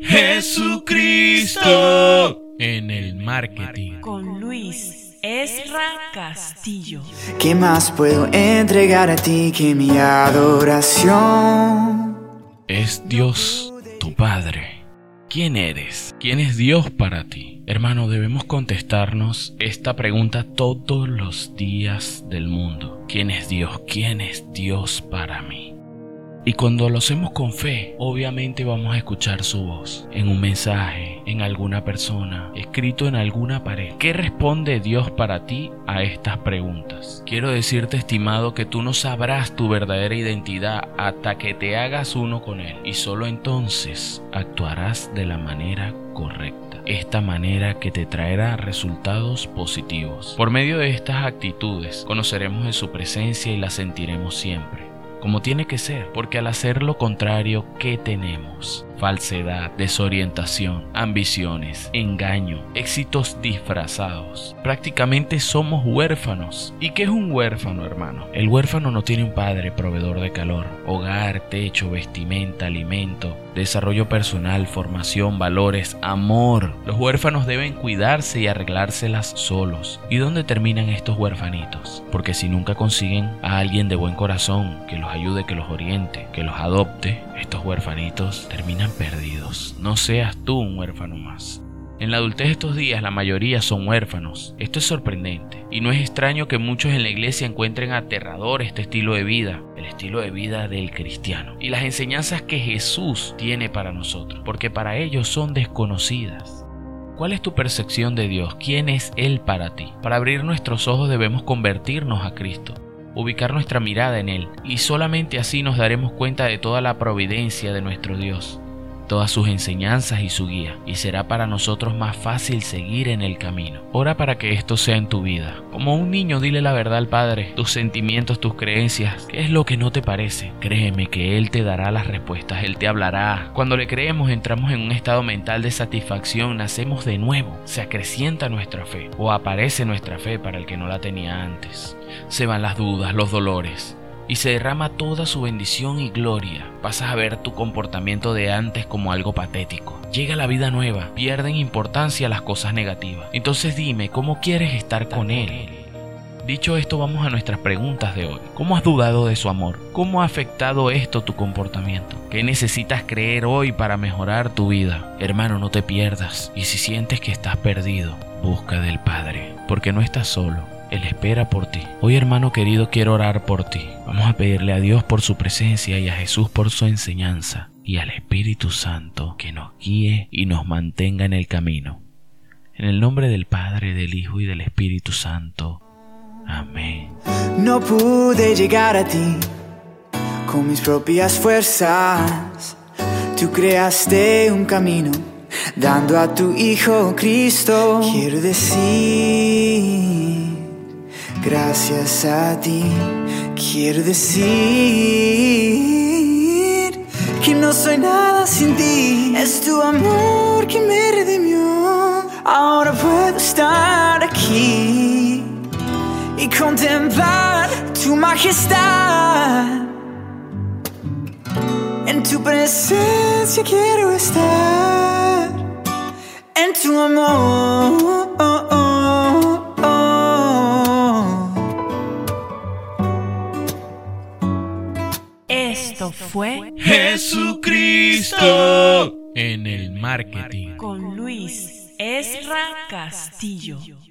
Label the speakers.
Speaker 1: Jesucristo en el marketing.
Speaker 2: Con Luis Esra Castillo.
Speaker 3: ¿Qué más puedo entregar a ti que mi adoración?
Speaker 1: Es Dios tu Padre. ¿Quién eres? ¿Quién es Dios para ti? Hermano, debemos contestarnos esta pregunta todos los días del mundo. ¿Quién es Dios? ¿Quién es Dios para mí? Y cuando lo hacemos con fe, obviamente vamos a escuchar su voz en un mensaje, en alguna persona, escrito en alguna pared. ¿Qué responde Dios para ti a estas preguntas? Quiero decirte, estimado, que tú no sabrás tu verdadera identidad hasta que te hagas uno con Él. Y solo entonces actuarás de la manera correcta. Esta manera que te traerá resultados positivos. Por medio de estas actitudes conoceremos de su presencia y la sentiremos siempre como tiene que ser, porque al hacer lo contrario, ¿qué tenemos? Falsedad, desorientación, ambiciones, engaño, éxitos disfrazados. Prácticamente somos huérfanos. ¿Y qué es un huérfano, hermano? El huérfano no tiene un padre proveedor de calor, hogar, techo, vestimenta, alimento, desarrollo personal, formación, valores, amor. Los huérfanos deben cuidarse y arreglárselas solos. ¿Y dónde terminan estos huérfanitos? Porque si nunca consiguen a alguien de buen corazón que los ayude, que los oriente, que los adopte, estos huérfanitos terminan perdidos. No seas tú un huérfano más. En la adultez de estos días la mayoría son huérfanos. Esto es sorprendente. Y no es extraño que muchos en la iglesia encuentren aterrador este estilo de vida, el estilo de vida del cristiano. Y las enseñanzas que Jesús tiene para nosotros, porque para ellos son desconocidas. ¿Cuál es tu percepción de Dios? ¿Quién es Él para ti? Para abrir nuestros ojos debemos convertirnos a Cristo ubicar nuestra mirada en Él, y solamente así nos daremos cuenta de toda la providencia de nuestro Dios, todas sus enseñanzas y su guía, y será para nosotros más fácil seguir en el camino. Ora para que esto sea en tu vida. Como un niño, dile la verdad al Padre, tus sentimientos, tus creencias, qué es lo que no te parece. Créeme que Él te dará las respuestas, Él te hablará. Cuando le creemos entramos en un estado mental de satisfacción, nacemos de nuevo, se acrecienta nuestra fe, o aparece nuestra fe para el que no la tenía antes se van las dudas, los dolores, y se derrama toda su bendición y gloria. Pasas a ver tu comportamiento de antes como algo patético. Llega la vida nueva, pierden importancia las cosas negativas. Entonces dime, ¿cómo quieres estar con Él? Dicho esto, vamos a nuestras preguntas de hoy. ¿Cómo has dudado de su amor? ¿Cómo ha afectado esto tu comportamiento? ¿Qué necesitas creer hoy para mejorar tu vida? Hermano, no te pierdas. Y si sientes que estás perdido, busca del Padre, porque no estás solo él espera por ti. Hoy hermano querido quiero orar por ti. Vamos a pedirle a Dios por su presencia y a Jesús por su enseñanza y al Espíritu Santo que nos guíe y nos mantenga en el camino. En el nombre del Padre, del Hijo y del Espíritu Santo. Amén.
Speaker 3: No pude llegar a ti con mis propias fuerzas. Tú creaste un camino dando a tu Hijo Cristo. Quiero decir Gracias a ti quiero decir que no soy nada sin ti. Es tu amor que me redimió. Ahora puedo estar aquí y contemplar tu majestad. En tu presencia quiero estar. En tu amor.
Speaker 2: Fue
Speaker 1: Jesucristo en el marketing.
Speaker 2: con Luis Esra Castillo.